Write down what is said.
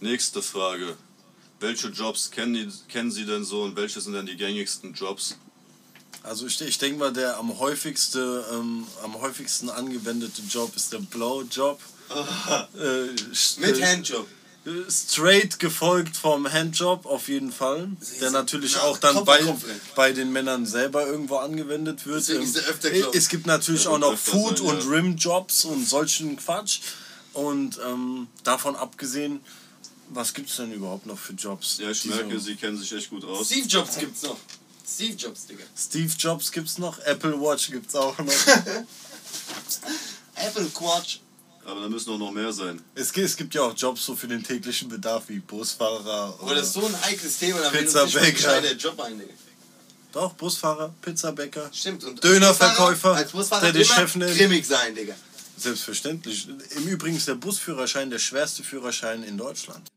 Nächste Frage. Welche Jobs kennen, die, kennen Sie denn so und welche sind denn die gängigsten Jobs? Also ich, ich denke mal, der am häufigste, ähm, am häufigsten angewendete Job ist der Blowjob. äh, Mit Handjob. Straight gefolgt vom Handjob auf jeden Fall, der natürlich Na, auch dann bei, bei den Männern selber irgendwo angewendet wird. Ähm, es gibt natürlich auch noch Food- sein, und ja. Rim-Jobs und solchen Quatsch. Und ähm, davon abgesehen, was gibt es denn überhaupt noch für Jobs? Ja, ich merke, so- Sie kennen sich echt gut aus. Steve Jobs gibt's noch. Steve Jobs, Digga. Steve Jobs gibt's noch, Apple Watch gibt's auch noch. Apple Quatsch. Aber da müssen auch noch mehr sein. es, gibt, es gibt ja auch Jobs so für den täglichen Bedarf wie Busfahrer. Aber das ist so ein heikles Thema, da Pizza fällt uns nicht mal ein Bäcker. gescheiter Job ein, Digga. Doch, Busfahrer, Pizzabäcker. Stimmt. Und Dönerverkäufer, als Busfahrer der die immer Chef nennt. grimmig sein, Digga. Selbstverständlich. Im Übrigen ist der Busführerschein der schwerste Führerschein in Deutschland.